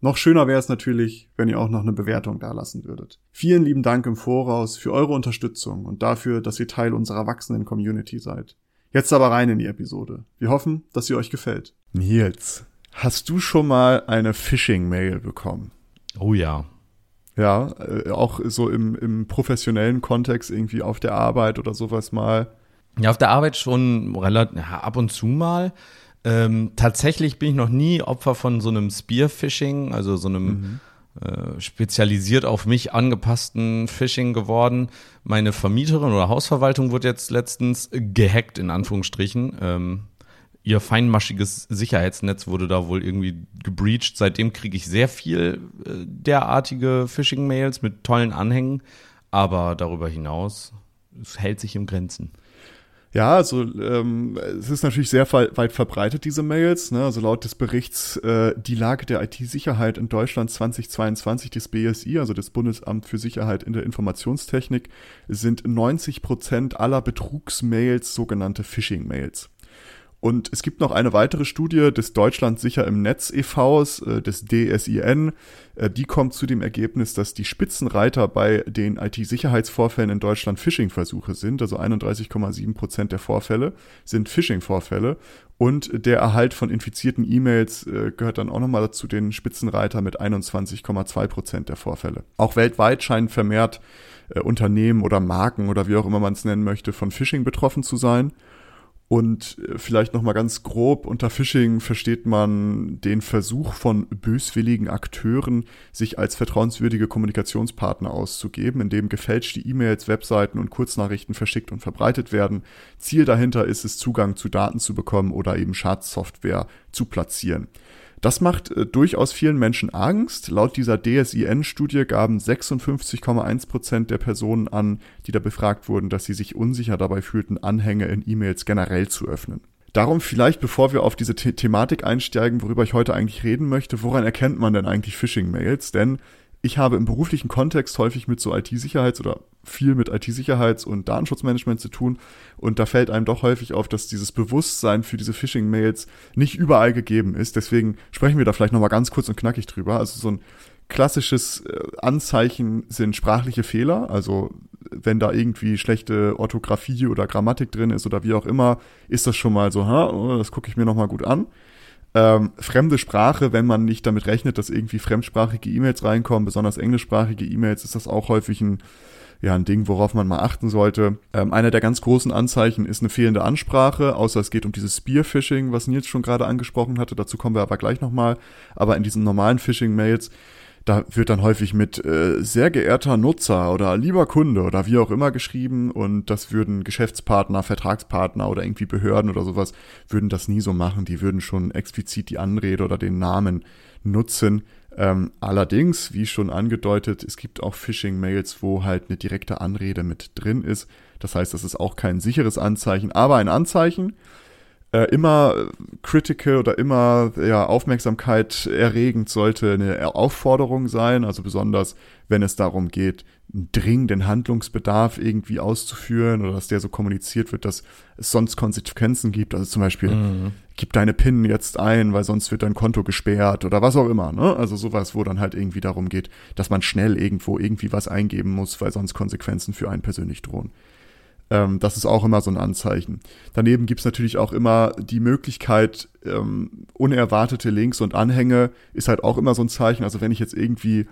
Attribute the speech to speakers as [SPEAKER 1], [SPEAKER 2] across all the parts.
[SPEAKER 1] Noch schöner wäre es natürlich, wenn ihr auch noch eine Bewertung dalassen würdet. Vielen lieben Dank im Voraus für eure Unterstützung und dafür, dass ihr Teil unserer wachsenden Community seid. Jetzt aber rein in die Episode. Wir hoffen, dass sie euch gefällt. Nils, hast du schon mal eine Phishing-Mail bekommen?
[SPEAKER 2] Oh ja.
[SPEAKER 1] Ja, äh, auch so im, im professionellen Kontext irgendwie auf der Arbeit oder sowas mal.
[SPEAKER 2] Ja, auf der Arbeit schon relativ, ja, ab und zu mal. Ähm, tatsächlich bin ich noch nie Opfer von so einem Spearfishing, also so einem mhm. äh, spezialisiert auf mich angepassten Phishing geworden. Meine Vermieterin oder Hausverwaltung wurde jetzt letztens gehackt, in Anführungsstrichen. Ähm, ihr feinmaschiges Sicherheitsnetz wurde da wohl irgendwie gebreached. Seitdem kriege ich sehr viel äh, derartige Phishing-Mails mit tollen Anhängen. Aber darüber hinaus, es hält sich im Grenzen.
[SPEAKER 1] Ja, also ähm, es ist natürlich sehr weit verbreitet, diese Mails. Ne? Also laut des Berichts äh, Die Lage der IT-Sicherheit in Deutschland 2022 des BSI, also des Bundesamt für Sicherheit in der Informationstechnik, sind 90 Prozent aller Betrugsmails sogenannte Phishing-Mails. Und es gibt noch eine weitere Studie des Deutschland sicher im Netz e.V.s, äh, des DSIN. Äh, die kommt zu dem Ergebnis, dass die Spitzenreiter bei den IT-Sicherheitsvorfällen in Deutschland Phishing-Versuche sind. Also 31,7 Prozent der Vorfälle sind Phishing-Vorfälle. Und der Erhalt von infizierten E-Mails äh, gehört dann auch nochmal dazu den Spitzenreiter mit 21,2 Prozent der Vorfälle. Auch weltweit scheinen vermehrt Unternehmen oder Marken oder wie auch immer man es nennen möchte, von Phishing betroffen zu sein. Und äh, vielleicht noch mal ganz grob unter Phishing versteht man den Versuch von böswilligen Akteuren, sich als vertrauenswürdige Kommunikationspartner auszugeben, indem gefälschte E-Mails, Webseiten und Kurznachrichten verschickt und verbreitet werden. Ziel dahinter ist es, Zugang zu Daten zu bekommen oder eben Schadsoftware zu platzieren. Das macht äh, durchaus vielen Menschen Angst. Laut dieser DSIN-Studie gaben 56,1 Prozent der Personen an, die da befragt wurden, dass sie sich unsicher dabei fühlten, Anhänge in E-Mails generell zu öffnen. Darum vielleicht, bevor wir auf diese The Thematik einsteigen, worüber ich heute eigentlich reden möchte, woran erkennt man denn eigentlich Phishing-Mails? Denn ich habe im beruflichen Kontext häufig mit so IT-Sicherheits- oder viel mit IT-Sicherheits- und Datenschutzmanagement zu tun. Und da fällt einem doch häufig auf, dass dieses Bewusstsein für diese Phishing-Mails nicht überall gegeben ist. Deswegen sprechen wir da vielleicht nochmal ganz kurz und knackig drüber. Also so ein klassisches äh, Anzeichen sind sprachliche Fehler. Also wenn da irgendwie schlechte Orthographie oder Grammatik drin ist oder wie auch immer, ist das schon mal so, ha, oh, das gucke ich mir nochmal gut an. Ähm, fremde Sprache, wenn man nicht damit rechnet, dass irgendwie fremdsprachige E-Mails reinkommen, besonders englischsprachige E-Mails, ist das auch häufig ein, ja, ein Ding, worauf man mal achten sollte. Ähm, einer der ganz großen Anzeichen ist eine fehlende Ansprache, außer es geht um dieses Spearfishing, was Nils schon gerade angesprochen hatte. Dazu kommen wir aber gleich nochmal. Aber in diesen normalen Phishing-Mails da wird dann häufig mit äh, sehr geehrter Nutzer oder lieber Kunde oder wie auch immer geschrieben und das würden Geschäftspartner, Vertragspartner oder irgendwie Behörden oder sowas würden das nie so machen. Die würden schon explizit die Anrede oder den Namen nutzen. Ähm, allerdings, wie schon angedeutet, es gibt auch Phishing-Mails, wo halt eine direkte Anrede mit drin ist. Das heißt, das ist auch kein sicheres Anzeichen, aber ein Anzeichen äh, immer critical oder immer ja, Aufmerksamkeit erregend sollte eine Aufforderung sein, also besonders wenn es darum geht, einen dringenden Handlungsbedarf irgendwie auszuführen oder dass der so kommuniziert wird, dass es sonst Konsequenzen gibt. Also zum Beispiel, mhm. gib deine PIN jetzt ein, weil sonst wird dein Konto gesperrt oder was auch immer. Ne? Also sowas, wo dann halt irgendwie darum geht, dass man schnell irgendwo irgendwie was eingeben muss, weil sonst Konsequenzen für einen persönlich drohen. Ähm, das ist auch immer so ein Anzeichen. Daneben gibt's natürlich auch immer die Möglichkeit, ähm, unerwartete Links und Anhänge ist halt auch immer so ein Zeichen. Also wenn ich jetzt irgendwie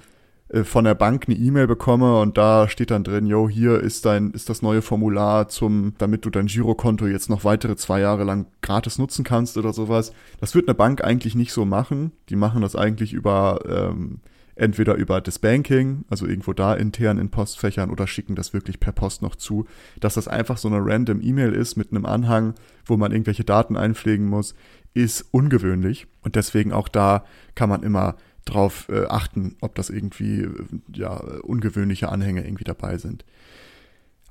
[SPEAKER 1] äh, von der Bank eine E-Mail bekomme und da steht dann drin, yo, hier ist dein, ist das neue Formular zum, damit du dein Girokonto jetzt noch weitere zwei Jahre lang gratis nutzen kannst oder sowas. Das wird eine Bank eigentlich nicht so machen. Die machen das eigentlich über ähm, entweder über das Banking, also irgendwo da intern in Postfächern oder schicken das wirklich per Post noch zu, dass das einfach so eine random E-Mail ist mit einem Anhang, wo man irgendwelche Daten einpflegen muss, ist ungewöhnlich und deswegen auch da kann man immer drauf äh, achten, ob das irgendwie äh, ja ungewöhnliche Anhänge irgendwie dabei sind.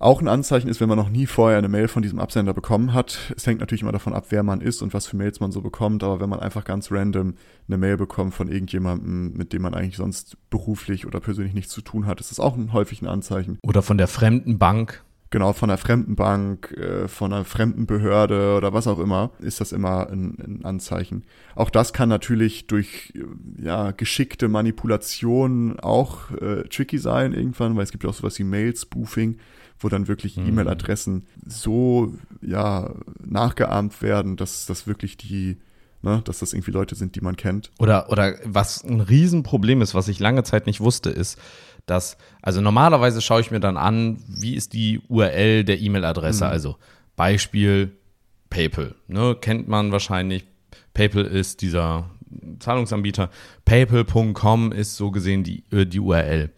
[SPEAKER 1] Auch ein Anzeichen ist, wenn man noch nie vorher eine Mail von diesem Absender bekommen hat. Es hängt natürlich immer davon ab, wer man ist und was für Mails man so bekommt, aber wenn man einfach ganz random eine Mail bekommt von irgendjemandem, mit dem man eigentlich sonst beruflich oder persönlich nichts zu tun hat, ist das auch ein, häufig ein Anzeichen.
[SPEAKER 2] Oder von der fremden Bank
[SPEAKER 1] genau von einer fremden Bank, äh, von einer fremden Behörde oder was auch immer, ist das immer ein, ein Anzeichen. Auch das kann natürlich durch ja, geschickte Manipulation auch äh, tricky sein irgendwann, weil es gibt ja auch sowas wie Mail-Spoofing, wo dann wirklich mhm. E-Mail-Adressen so ja nachgeahmt werden, dass das wirklich die Ne, dass das irgendwie Leute sind, die man kennt.
[SPEAKER 2] Oder, oder was ein Riesenproblem ist, was ich lange Zeit nicht wusste, ist, dass, also normalerweise schaue ich mir dann an, wie ist die URL der E-Mail-Adresse. Mhm. Also Beispiel PayPal. Ne, kennt man wahrscheinlich. PayPal ist dieser Zahlungsanbieter. PayPal.com ist so gesehen die, äh, die URL.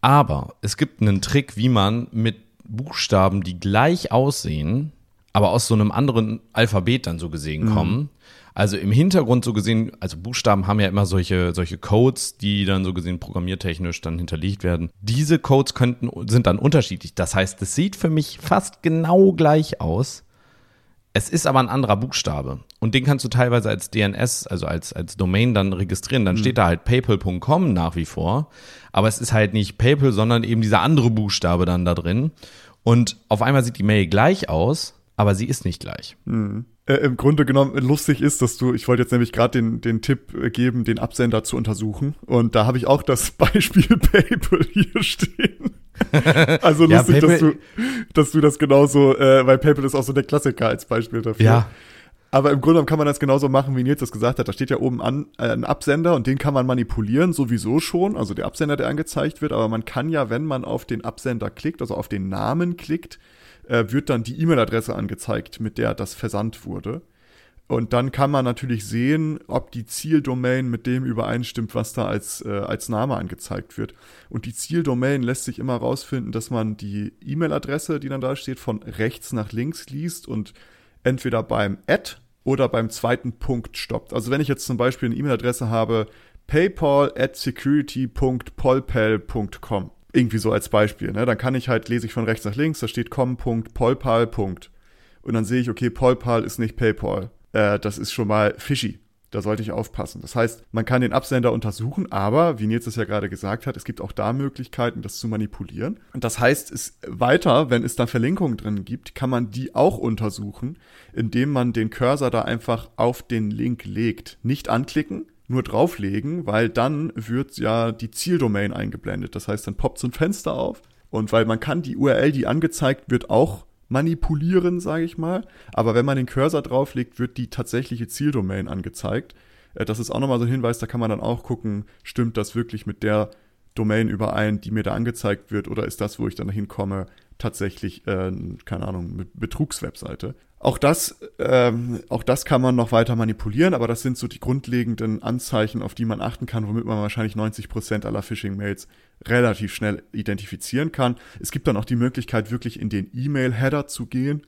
[SPEAKER 2] Aber es gibt einen Trick, wie man mit Buchstaben, die gleich aussehen, aber aus so einem anderen Alphabet dann so gesehen mhm. kommen, also im Hintergrund so gesehen, also Buchstaben haben ja immer solche, solche Codes, die dann so gesehen programmiertechnisch dann hinterlegt werden. Diese Codes könnten, sind dann unterschiedlich. Das heißt, es sieht für mich fast genau gleich aus. Es ist aber ein anderer Buchstabe. Und den kannst du teilweise als DNS, also als, als Domain dann registrieren. Dann mhm. steht da halt paypal.com nach wie vor. Aber es ist halt nicht PayPal, sondern eben dieser andere Buchstabe dann da drin. Und auf einmal sieht die Mail gleich aus, aber sie ist nicht gleich.
[SPEAKER 1] Mhm äh, im Grunde genommen lustig ist, dass du, ich wollte jetzt nämlich gerade den, den Tipp äh, geben, den Absender zu untersuchen. Und da habe ich auch das Beispiel PayPal hier stehen. also lustig, ja, dass, du, dass du das genauso, äh, weil PayPal ist auch so der Klassiker als Beispiel dafür.
[SPEAKER 2] Ja.
[SPEAKER 1] Aber im Grunde genommen kann man das genauso machen, wie Nils das gesagt hat. Da steht ja oben an äh, ein Absender und den kann man manipulieren, sowieso schon. Also der Absender, der angezeigt wird. Aber man kann ja, wenn man auf den Absender klickt, also auf den Namen klickt, äh, wird dann die E-Mail-Adresse angezeigt, mit der das versandt wurde. Und dann kann man natürlich sehen, ob die Zieldomain mit dem übereinstimmt, was da als, äh, als Name angezeigt wird. Und die Zieldomain lässt sich immer rausfinden, dass man die E-Mail-Adresse, die dann da steht, von rechts nach links liest und entweder beim Add oder beim zweiten Punkt stoppt. Also wenn ich jetzt zum Beispiel eine E-Mail-Adresse habe, paypal at security.polpal.com irgendwie so als Beispiel. Ne? Dann kann ich halt, lese ich von rechts nach links, da steht com.polpal. Und dann sehe ich, okay, Polpal ist nicht PayPal. Äh, das ist schon mal fishy. Da sollte ich aufpassen. Das heißt, man kann den Absender untersuchen, aber, wie Nils es ja gerade gesagt hat, es gibt auch da Möglichkeiten, das zu manipulieren. Und das heißt, es weiter, wenn es da Verlinkungen drin gibt, kann man die auch untersuchen, indem man den Cursor da einfach auf den Link legt. Nicht anklicken, nur drauflegen, weil dann wird ja die Zieldomain eingeblendet. Das heißt, dann poppt so ein Fenster auf und weil man kann die URL, die angezeigt wird, auch manipulieren, sage ich mal. Aber wenn man den Cursor drauflegt, wird die tatsächliche Zieldomain angezeigt. Äh, das ist auch nochmal so ein Hinweis, da kann man dann auch gucken, stimmt das wirklich mit der Domain überein, die mir da angezeigt wird, oder ist das, wo ich dann hinkomme, tatsächlich, äh, keine Ahnung, Betrugswebseite. Auch das, ähm, auch das kann man noch weiter manipulieren, aber das sind so die grundlegenden Anzeichen, auf die man achten kann, womit man wahrscheinlich 90 Prozent aller Phishing-Mails relativ schnell identifizieren kann. Es gibt dann auch die Möglichkeit, wirklich in den E-Mail-Header zu gehen.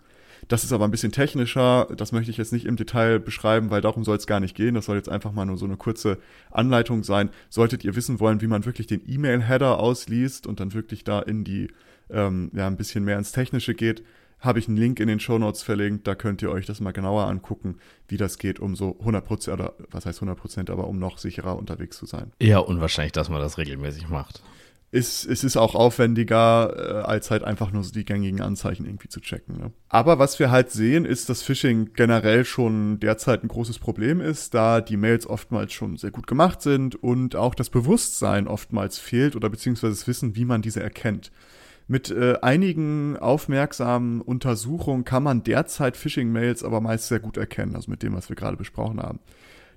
[SPEAKER 1] Das ist aber ein bisschen technischer. Das möchte ich jetzt nicht im Detail beschreiben, weil darum soll es gar nicht gehen. Das soll jetzt einfach mal nur so eine kurze Anleitung sein. Solltet ihr wissen wollen, wie man wirklich den E-Mail-Header ausliest und dann wirklich da in die, ähm, ja, ein bisschen mehr ins Technische geht, habe ich einen Link in den Show Notes verlinkt, da könnt ihr euch das mal genauer angucken, wie das geht, um so 100% oder was heißt 100%, aber um noch sicherer unterwegs zu sein.
[SPEAKER 2] Eher unwahrscheinlich, dass man das regelmäßig macht.
[SPEAKER 1] Ist, es ist auch aufwendiger, äh, als halt einfach nur so die gängigen Anzeichen irgendwie zu checken. Ne? Aber was wir halt sehen, ist, dass Phishing generell schon derzeit ein großes Problem ist, da die Mails oftmals schon sehr gut gemacht sind und auch das Bewusstsein oftmals fehlt oder beziehungsweise das Wissen, wie man diese erkennt. Mit äh, einigen aufmerksamen Untersuchungen kann man derzeit Phishing-Mails aber meist sehr gut erkennen, also mit dem, was wir gerade besprochen haben.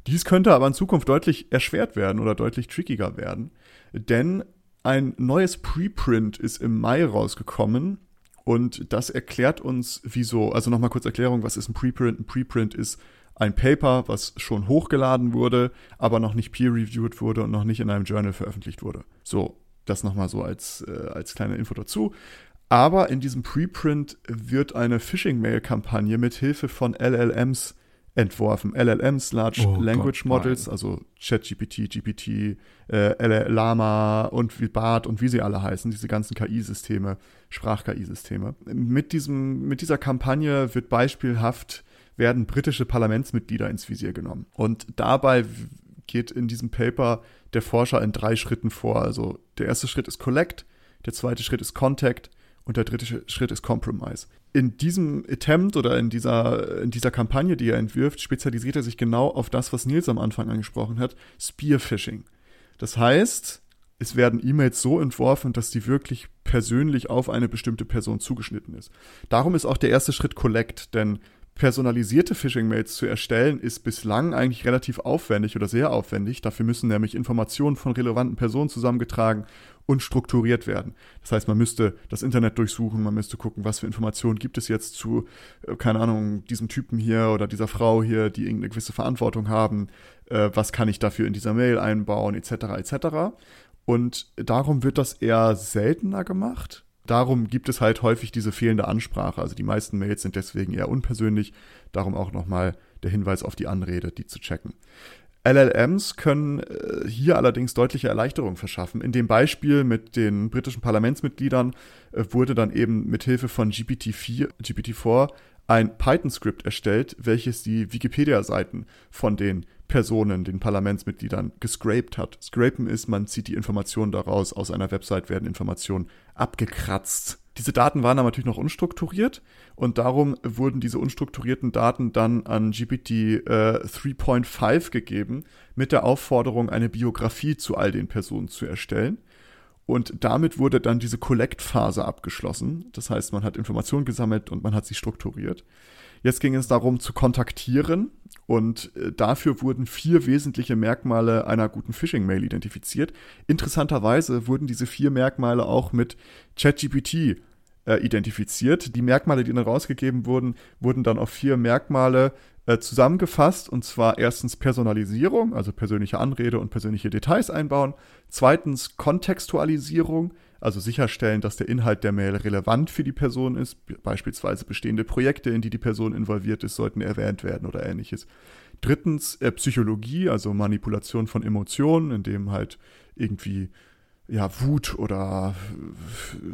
[SPEAKER 1] Dies könnte aber in Zukunft deutlich erschwert werden oder deutlich trickiger werden, denn ein neues Preprint ist im Mai rausgekommen und das erklärt uns, wieso, also nochmal kurz Erklärung, was ist ein Preprint? Ein Preprint ist ein Paper, was schon hochgeladen wurde, aber noch nicht peer-reviewed wurde und noch nicht in einem Journal veröffentlicht wurde. So, das nochmal so als, äh, als kleine Info dazu. Aber in diesem Preprint wird eine Phishing-Mail-Kampagne mit Hilfe von LLMs entworfen. LLMs, Large
[SPEAKER 2] Oh
[SPEAKER 1] Language
[SPEAKER 2] Gott,
[SPEAKER 1] Models,
[SPEAKER 2] nein.
[SPEAKER 1] also ChatGPT, GPT, äh, Lama und wie BART und wie sie alle heißen, diese ganzen KI-Systeme, Sprach-KI-Systeme. Mit, diesem, mit dieser Kampagne wird beispielhaft werden britische Parlamentsmitglieder ins Visier genommen. Und dabei geht in diesem Paper der Forscher in drei Schritten vor. Also der erste Schritt ist Collect, der zweite Schritt ist Contact und der dritte Schritt ist Compromise. In diesem Attempt oder in dieser, in dieser Kampagne, die er entwirft, spezialisiert er sich genau auf das, was Nils am Anfang angesprochen hat, Spearfishing. Das heißt, es werden E-Mails so entworfen, dass die wirklich persönlich auf eine bestimmte Person zugeschnitten ist. Darum ist auch der erste Schritt Collect, denn personalisierte Phishing-Mails zu erstellen, ist bislang eigentlich relativ aufwendig oder sehr aufwendig. Dafür müssen nämlich Informationen von relevanten Personen zusammengetragen und strukturiert werden. Das heißt, man müsste das Internet durchsuchen, man müsste gucken, was für Informationen gibt es jetzt zu, äh, keine Ahnung, diesem Typen hier oder dieser Frau hier, die irgendeine gewisse Verantwortung haben, äh, was kann ich dafür in dieser Mail einbauen, etc., etc. Und darum wird das eher seltener gemacht. Darum gibt es halt häufig diese fehlende Ansprache. Also die meisten Mails sind deswegen eher unpersönlich. Darum auch nochmal der Hinweis auf die Anrede, die zu checken. LLMs können äh, hier allerdings deutliche Erleichterungen verschaffen. In dem Beispiel mit den britischen Parlamentsmitgliedern äh, wurde dann eben mit Hilfe von GPT-4, GPT-4 ein Python-Skript erstellt, welches die Wikipedia-Seiten von den Personen, den Parlamentsmitgliedern, gescraped hat. Scrapen ist, man zieht die Informationen daraus, aus einer Website werden Informationen abgekratzt. Diese Daten waren aber natürlich noch unstrukturiert und darum wurden diese unstrukturierten Daten dann an GPT äh, 3.5 gegeben mit der Aufforderung, eine Biografie zu all den Personen zu erstellen. Und damit wurde dann diese Collect-Phase abgeschlossen. Das heißt, man hat Informationen gesammelt und man hat sie strukturiert. Jetzt ging es darum zu kontaktieren und äh, dafür wurden vier wesentliche Merkmale einer guten Phishing-Mail identifiziert. Interessanterweise wurden diese vier Merkmale auch mit ChatGPT äh, identifiziert. Die Merkmale, die dann rausgegeben wurden, wurden dann auf vier Merkmale äh, zusammengefasst und zwar erstens Personalisierung, also persönliche Anrede und persönliche Details einbauen. Zweitens Kontextualisierung, also sicherstellen, dass der Inhalt der Mail relevant für die Person ist. Beispielsweise bestehende Projekte, in die die Person involviert ist, sollten erwähnt werden oder ähnliches. Drittens äh, Psychologie, also Manipulation von Emotionen, indem halt irgendwie ja, Wut oder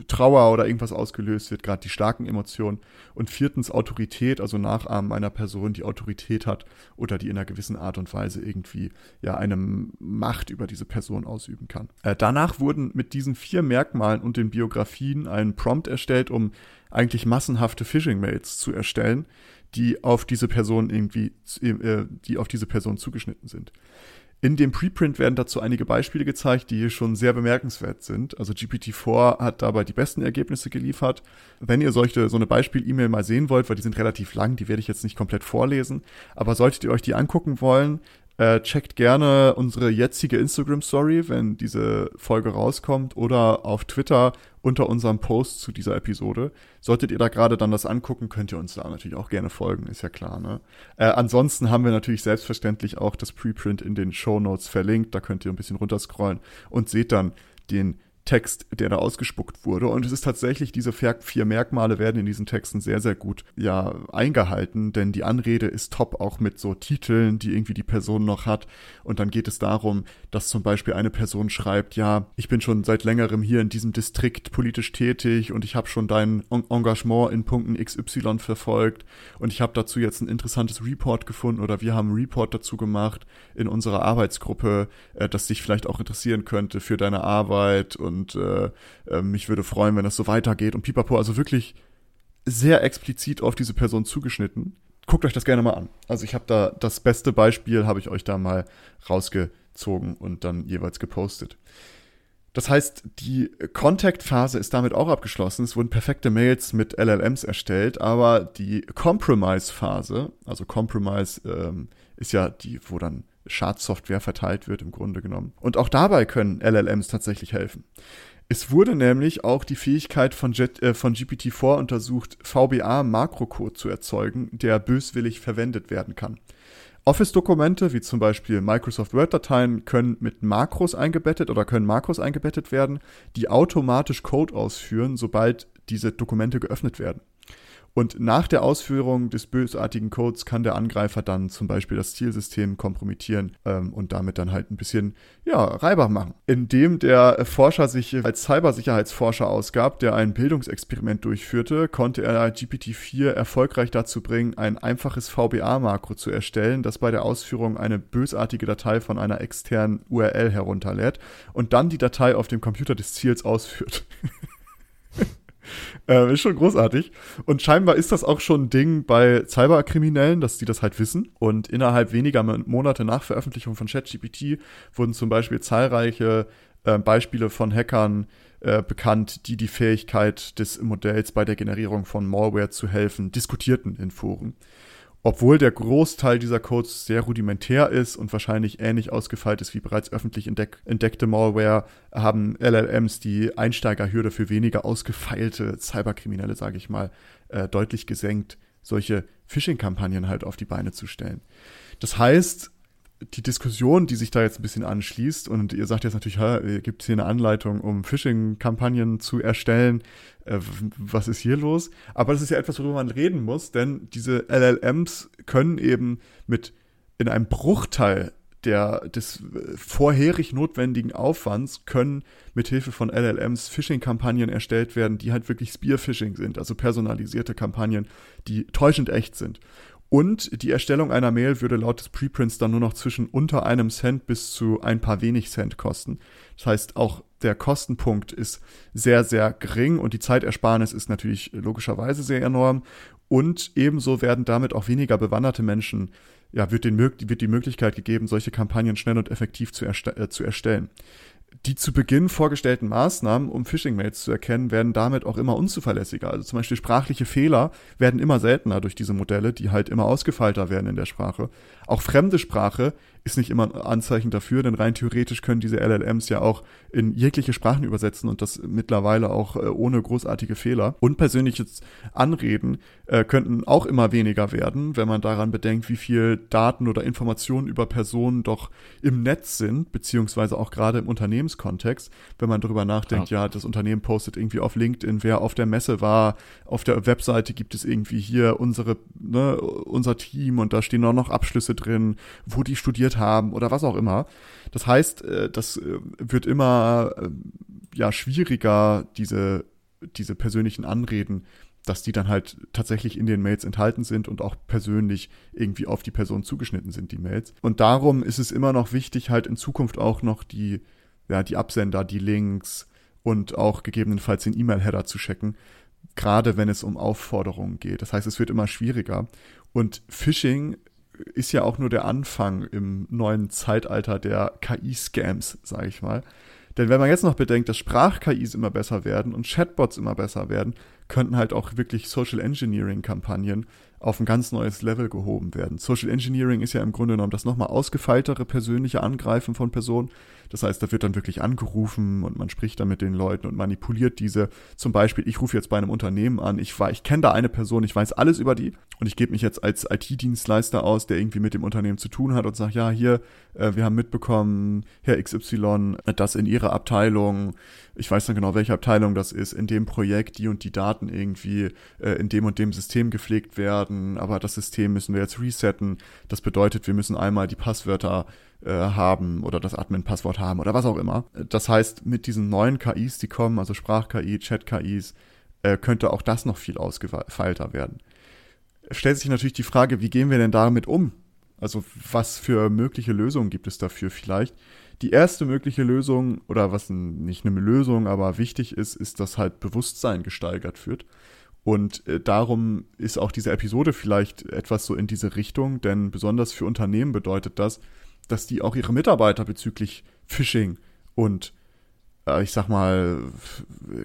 [SPEAKER 1] Trauer oder irgendwas ausgelöst wird, gerade die starken Emotionen. Und viertens Autorität, also Nachahmen einer Person, die Autorität hat oder die in einer gewissen Art und Weise irgendwie ja eine Macht über diese Person ausüben kann. Äh, danach wurden mit diesen vier Merkmalen und den Biografien ein Prompt erstellt, um eigentlich massenhafte Phishing-Mails zu erstellen, die auf diese Person irgendwie, äh, die auf diese Person zugeschnitten sind. In dem Preprint werden dazu einige Beispiele gezeigt, die hier schon sehr bemerkenswert sind. Also GPT-4 hat dabei die besten Ergebnisse geliefert. Wenn ihr solche, so eine Beispiel-E-Mail mal sehen wollt, weil die sind relativ lang, die werde ich jetzt nicht komplett vorlesen, aber solltet ihr euch die angucken wollen, äh, checkt gerne unsere jetzige Instagram-Story, wenn diese Folge rauskommt, oder auf Twitter unter unserem Post zu dieser Episode. Solltet ihr da gerade dann das angucken, könnt ihr uns da natürlich auch gerne folgen, ist ja klar. Ne? Äh, ansonsten haben wir natürlich selbstverständlich auch das Preprint in den Show Notes verlinkt. Da könnt ihr ein bisschen runterscrollen und seht dann den Text, der da ausgespuckt wurde. Und es ist tatsächlich, diese vier Merkmale werden in diesen Texten sehr, sehr gut ja eingehalten, denn die Anrede ist top auch mit so Titeln, die irgendwie die Person noch hat. Und dann geht es darum, dass zum Beispiel eine Person schreibt, ja, ich bin schon seit längerem hier in diesem Distrikt politisch tätig und ich habe schon dein En- Engagement in Punkten XY verfolgt und ich habe dazu jetzt ein interessantes Report gefunden oder wir haben einen Report dazu gemacht in unserer Arbeitsgruppe, äh, das dich vielleicht auch interessieren könnte für deine Arbeit und äh, äh, mich würde freuen, wenn das so weitergeht und pipapo, also wirklich sehr explizit auf diese Person zugeschnitten. Guckt euch das gerne mal an. Also ich habe da das beste Beispiel, habe ich euch da mal rausgezogen und dann jeweils gepostet. Das heißt, die Contact-Phase ist damit auch abgeschlossen. Es wurden perfekte Mails mit LLMs erstellt, aber die Compromise-Phase, also Compromise ähm, ist ja die, wo dann Schadsoftware verteilt wird im Grunde genommen. Und auch dabei können LLMs tatsächlich helfen. Es wurde nämlich auch die Fähigkeit von, Jet, äh, von GPT-4 untersucht, VBA-Makrocode zu erzeugen, der böswillig verwendet werden kann. Office-Dokumente, wie zum Beispiel Microsoft Word-Dateien, können mit Makros eingebettet oder können Makros eingebettet werden, die automatisch Code ausführen, sobald diese Dokumente geöffnet werden. Und nach der Ausführung des bösartigen Codes kann der Angreifer dann zum Beispiel das Zielsystem kompromittieren ähm, und damit dann halt ein bisschen, ja, Reibach machen. Indem der Forscher sich als Cybersicherheitsforscher ausgab, der ein Bildungsexperiment durchführte, konnte er GPT-4 erfolgreich dazu bringen, ein einfaches VBA-Makro zu erstellen, das bei der Ausführung eine bösartige Datei von einer externen URL herunterlädt und dann die Datei auf dem Computer des Ziels ausführt. äh, ist schon großartig. Und scheinbar ist das auch schon ein Ding bei Cyberkriminellen, dass die das halt wissen. Und innerhalb weniger Monate nach Veröffentlichung von ChatGPT wurden zum Beispiel zahlreiche äh, Beispiele von Hackern äh, bekannt, die die Fähigkeit des Modells bei der Generierung von Malware zu helfen, diskutierten in Foren. Obwohl der Großteil dieser Codes sehr rudimentär ist und wahrscheinlich ähnlich ausgefeilt ist wie bereits öffentlich entdeck entdeckte Malware, haben LLMs die Einsteigerhürde für weniger ausgefeilte Cyberkriminelle, sage ich mal, äh, deutlich gesenkt, solche Phishing-Kampagnen halt auf die Beine zu stellen. Das heißt, die Diskussion, die sich da jetzt ein bisschen anschließt, und ihr sagt jetzt natürlich, gibt es hier eine Anleitung, um Phishing-Kampagnen zu erstellen, äh, was ist hier los? Aber das ist ja etwas, worüber man reden muss, denn diese LLMs können eben mit in einem Bruchteil der, des äh, vorherig notwendigen Aufwands können mit Hilfe von LLMs Phishing-Kampagnen erstellt werden, die halt wirklich Spear-Phishing sind, also personalisierte Kampagnen, die täuschend echt sind. Und die Erstellung einer Mail würde laut des Preprints dann nur noch zwischen unter einem Cent bis zu ein paar wenig Cent kosten. Das heißt, auch der Kostenpunkt ist sehr, sehr gering und die Zeitersparnis ist natürlich logischerweise sehr enorm. Und ebenso werden damit auch weniger bewanderte Menschen, ja, wird, den, wird die Möglichkeit gegeben, solche Kampagnen schnell und effektiv zu, erste äh, zu erstellen. Die zu Beginn vorgestellten Maßnahmen, um Phishing-Mails zu erkennen, werden damit auch immer unzuverlässiger. Also zum Beispiel sprachliche Fehler werden immer seltener durch diese Modelle, die halt immer ausgefeilter werden in der Sprache. Auch fremde Sprache ist nicht immer ein Anzeichen dafür, denn rein theoretisch können diese LLMs ja auch in jegliche Sprachen übersetzen und das mittlerweile auch äh, ohne großartige Fehler. Und persönliches Anreden äh, könnten auch immer weniger werden, wenn man daran bedenkt, wie viel Daten oder Informationen über Personen doch im Netz sind, beziehungsweise auch gerade im Unternehmenskontext, wenn man darüber nachdenkt, ja. ja, das Unternehmen postet irgendwie auf LinkedIn, wer auf der Messe war, auf der Webseite gibt es irgendwie hier unsere, ne, unser Team und da stehen auch noch Abschlüsse drin, wo die studiert studiert haben oder was auch immer. Das heißt, äh, das äh, wird immer äh, ja schwieriger, diese, diese persönlichen Anreden, dass die dann halt tatsächlich in den Mails enthalten sind und auch persönlich irgendwie auf die Person zugeschnitten sind, die Mails. Und darum ist es immer noch wichtig, halt in Zukunft auch noch die, ja, die Absender, die Links und auch gegebenenfalls den E-Mail-Header zu checken, gerade wenn es um Aufforderungen geht. Das heißt, es wird immer schwieriger. Und Phishing ist ja auch nur der Anfang im neuen Zeitalter der KI-Scams, sage ich mal. Denn wenn man jetzt noch bedenkt, dass Sprach-KIs immer besser werden und Chatbots immer besser werden, könnten halt auch wirklich Social Engineering-Kampagnen auf ein ganz neues Level gehoben werden. Social Engineering ist ja im Grunde genommen das nochmal ausgefeiltere persönliche Angreifen von Personen. Das heißt, da wird dann wirklich angerufen und man spricht dann mit den Leuten und manipuliert diese. Zum Beispiel, ich rufe jetzt bei einem Unternehmen an, ich, ich kenne da eine Person, ich weiß alles über die und ich gebe mich jetzt als IT-Dienstleister aus, der irgendwie mit dem Unternehmen zu tun hat und sage, ja, hier, äh, wir haben mitbekommen, Herr XY, dass in Ihrer Abteilung, ich weiß dann genau, welche Abteilung das ist, in dem Projekt die und die Daten irgendwie äh, in dem und dem System gepflegt werden, aber das System müssen wir jetzt resetten. Das bedeutet, wir müssen einmal die Passwörter äh, haben oder das Admin-Passwort haben oder was auch immer. Das heißt, mit diesen neuen KIs, die kommen, also Sprach-KI, Chat-KIs, äh, könnte auch das noch viel ausgefeilter werden. Stellt sich natürlich die Frage, wie gehen wir denn damit um? Also was für mögliche Lösungen gibt es dafür vielleicht? Die erste mögliche Lösung, oder was nicht eine Lösung, aber wichtig ist, ist, dass halt Bewusstsein gesteigert wird. Und äh, darum ist auch diese Episode vielleicht etwas so in diese Richtung, denn besonders für Unternehmen bedeutet das, dass die auch ihre Mitarbeiter bezüglich Phishing und äh, ich sag mal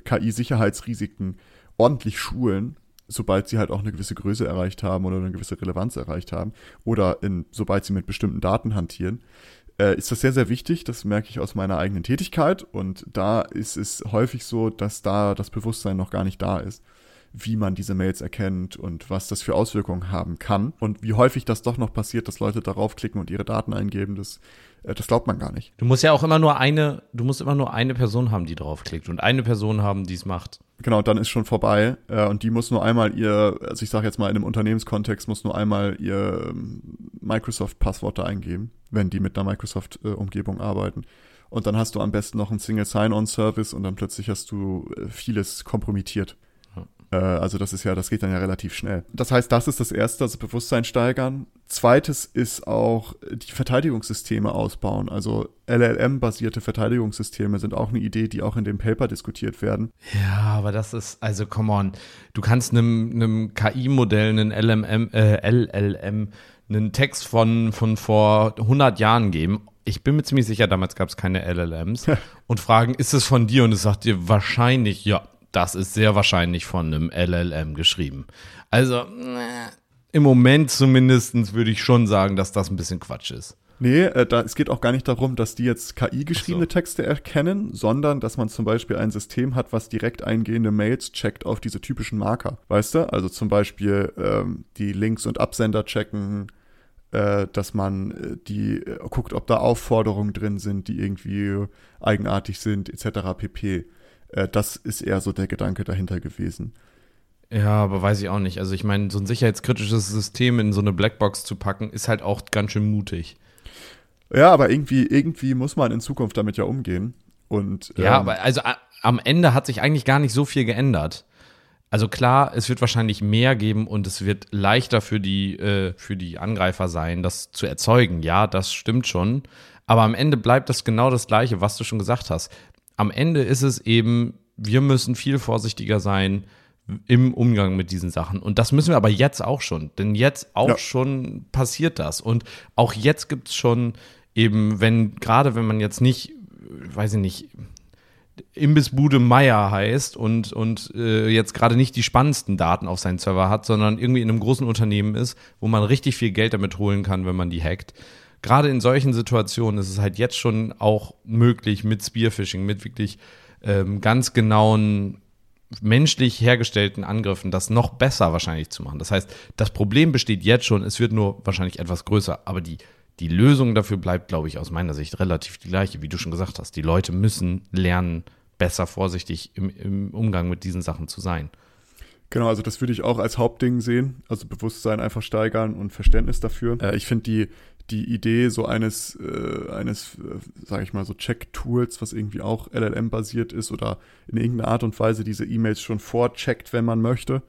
[SPEAKER 1] KI-Sicherheitsrisiken ordentlich schulen, sobald sie halt auch eine gewisse Größe erreicht haben oder eine gewisse Relevanz erreicht haben oder in, sobald sie mit bestimmten Daten hantieren, äh, ist das sehr, sehr wichtig. Das merke ich aus meiner eigenen Tätigkeit und da ist es häufig so, dass da das Bewusstsein noch gar nicht da ist. Wie man diese Mails erkennt und was das für Auswirkungen haben kann. Und wie häufig das doch noch passiert, dass Leute darauf klicken und ihre Daten eingeben, das, äh, das glaubt man gar nicht.
[SPEAKER 2] Du musst ja auch immer nur eine, du musst immer nur eine Person haben, die draufklickt und eine Person haben, die es macht.
[SPEAKER 1] Genau, dann ist schon vorbei. Äh, und die muss nur einmal ihr, also ich sage jetzt mal in einem Unternehmenskontext, muss nur einmal ihr ähm, Microsoft-Passwort da eingeben, wenn die mit einer Microsoft-Umgebung arbeiten. Und dann hast du am besten noch einen Single Sign-On-Service und dann plötzlich hast du äh, vieles kompromittiert. Äh, also das ist ja, das geht dann ja relativ schnell. Das heißt, das ist das erste, also Bewusstsein steigern. Zweites ist auch die Verteidigungssysteme ausbauen. Also LLM-basierte Verteidigungssysteme sind auch eine Idee, die auch in dem Paper diskutiert werden.
[SPEAKER 2] Ja, aber das ist, also come on, du kannst einem, einem KI-Modell, einen LMM, äh, LLM, einen Text von, von vor 100 Jahren geben. Ich bin mir ziemlich sicher, damals gab es keine LLMs und fragen, ist es von dir? Und es sagt dir wahrscheinlich, ja, das ist sehr wahrscheinlich von einem LLM geschrieben. Also, im Moment zumindest würde ich schon sagen, dass das ein bisschen Quatsch ist.
[SPEAKER 1] Nee, äh, da, es geht auch gar nicht darum, dass die jetzt KI-geschriebene so. Texte erkennen, sondern dass man zum Beispiel ein System hat, was direkt eingehende Mails checkt auf diese typischen Marker. Weißt du? Also zum Beispiel ähm, die Links und Absender checken, äh, dass man äh, die äh, guckt, ob da Aufforderungen drin sind, die irgendwie eigenartig sind, etc. pp. Äh, das ist eher so der Gedanke dahinter gewesen.
[SPEAKER 2] Ja, aber weiß ich auch nicht. Also ich meine, so ein sicherheitskritisches System in so eine Blackbox zu packen, ist halt auch ganz schön mutig.
[SPEAKER 1] Ja, aber irgendwie, irgendwie muss man in Zukunft damit ja umgehen. Und,
[SPEAKER 2] ähm, ja, aber also am Ende hat sich eigentlich gar nicht so viel geändert. Also klar, es wird wahrscheinlich mehr geben und es wird leichter für die, äh, für die Angreifer sein, das zu erzeugen. Ja, das stimmt schon. Aber am Ende bleibt das genau das Gleiche, was du schon gesagt hast am Ende ist es eben, wir müssen viel vorsichtiger sein im Umgang mit diesen Sachen. Und das müssen wir aber jetzt auch schon. Denn jetzt auch ja. schon passiert das. Und auch jetzt gibt es schon eben, wenn, gerade wenn man jetzt nicht, weiß ich nicht, Imbissbude Meier heißt und, und äh, jetzt gerade nicht die spannendsten Daten auf seinen Server hat, sondern irgendwie in einem großen Unternehmen ist, wo man richtig viel Geld damit holen kann, wenn man die hackt, gerade in solchen Situationen ist es halt jetzt schon auch möglich mit Spearfishing, mit wirklich ähm, ganz genauen menschlich hergestellten Angriffen das noch besser wahrscheinlich zu machen. Das heißt, das Problem besteht jetzt schon, es wird nur wahrscheinlich etwas größer, aber die, die Lösung dafür bleibt, glaube ich, aus meiner Sicht relativ die gleiche, wie du schon gesagt hast. Die Leute müssen lernen, besser vorsichtig im, im Umgang mit diesen Sachen zu sein.
[SPEAKER 1] Genau, also das würde ich auch als Hauptding sehen. Also Bewusstsein einfach steigern und Verständnis dafür. Äh, ich finde die, die Idee so eines, äh, eines, äh, sage ich mal, so Check-Tools, was irgendwie auch LLM-basiert ist oder in irgendeiner Art und Weise diese E-Mails schon vorcheckt, wenn man möchte,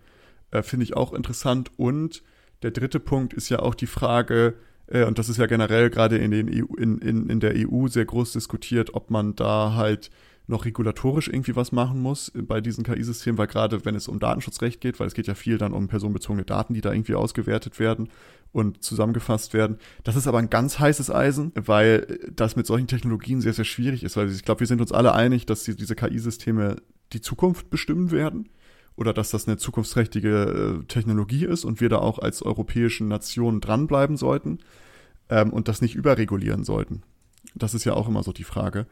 [SPEAKER 1] äh, finde ich auch interessant. Und der dritte Punkt ist ja auch die Frage, äh, und das ist ja generell gerade in, den EU, in, in, in der EU sehr groß diskutiert, ob man da halt noch regulatorisch irgendwie was machen muss bei diesen KI-Systemen, weil gerade wenn es um Datenschutzrecht geht, weil es geht ja viel dann um personenbezogene Daten, die da irgendwie ausgewertet werden und zusammengefasst werden. Das ist aber ein ganz heißes Eisen, weil das mit solchen Technologien sehr, sehr schwierig ist, weil ich glaube, wir sind uns alle einig, dass die, diese KI-Systeme die Zukunft bestimmen werden oder dass das eine zukunftsträchtige äh, Technologie ist und wir da auch als europäischen Nationen dranbleiben sollten ähm, und das nicht überregulieren sollten. Das ist ja auch immer so die Frage.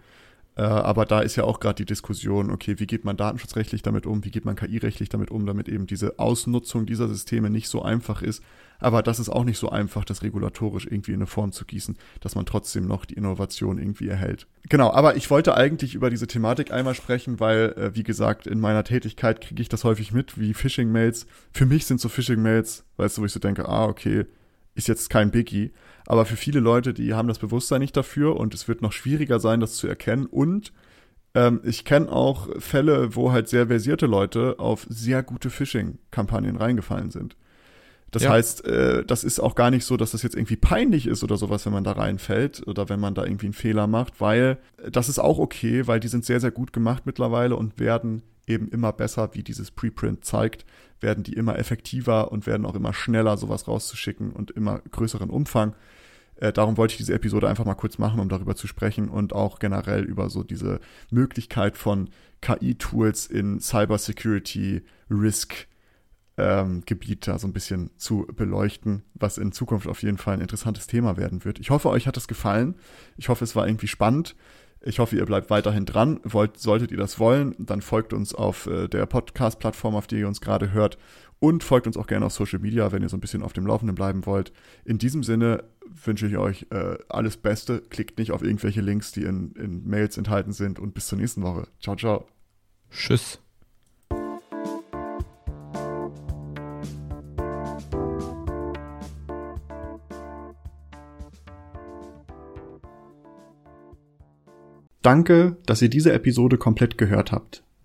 [SPEAKER 1] Äh, aber da ist ja auch gerade die Diskussion, okay, wie geht man datenschutzrechtlich damit um, wie geht man KI-rechtlich damit um, damit eben diese Ausnutzung dieser Systeme nicht so einfach ist. Aber das ist auch nicht so einfach, das regulatorisch irgendwie in eine Form zu gießen, dass man trotzdem noch die Innovation irgendwie erhält. Genau, aber ich wollte eigentlich über diese Thematik einmal sprechen, weil, äh, wie gesagt, in meiner Tätigkeit kriege ich das häufig mit, wie Phishing-Mails. Für mich sind so Phishing-Mails, weißt du, wo ich so denke, ah, okay, ist jetzt kein Biggie. Aber für viele Leute, die haben das Bewusstsein nicht dafür und es wird noch schwieriger sein, das zu erkennen. Und ähm, ich kenne auch Fälle, wo halt sehr versierte Leute auf sehr gute Phishing-Kampagnen reingefallen sind. Das ja. heißt, äh, das ist auch gar nicht so, dass das jetzt irgendwie peinlich ist oder sowas, wenn man da reinfällt oder wenn man da irgendwie einen Fehler macht, weil das ist auch okay, weil die sind sehr, sehr gut gemacht mittlerweile und werden eben immer besser, wie dieses Preprint zeigt, werden die immer effektiver und werden auch immer schneller, sowas rauszuschicken und immer größeren Umfang. Äh, darum wollte ich diese Episode einfach mal kurz machen, um darüber zu sprechen und auch generell über so diese Möglichkeit von KI-Tools in Cybersecurity, Risk, ähm, so ein bisschen zu beleuchten, was in Zukunft auf jeden Fall ein interessantes Thema werden wird. Ich hoffe, euch hat es gefallen. Ich hoffe, es war irgendwie spannend. Ich hoffe, ihr bleibt weiterhin dran. Wollt, solltet ihr das wollen, dann folgt uns auf äh, der Podcast-Plattform, auf der ihr uns gerade hört. Und folgt uns auch gerne auf Social Media, wenn ihr so ein bisschen auf dem Laufenden bleiben wollt. In diesem Sinne wünsche ich euch äh, alles Beste. Klickt nicht auf irgendwelche Links, die in, in Mails enthalten sind. Und bis zur nächsten Woche. Ciao, ciao.
[SPEAKER 2] Tschüss.
[SPEAKER 1] Danke, dass ihr diese Episode komplett gehört habt.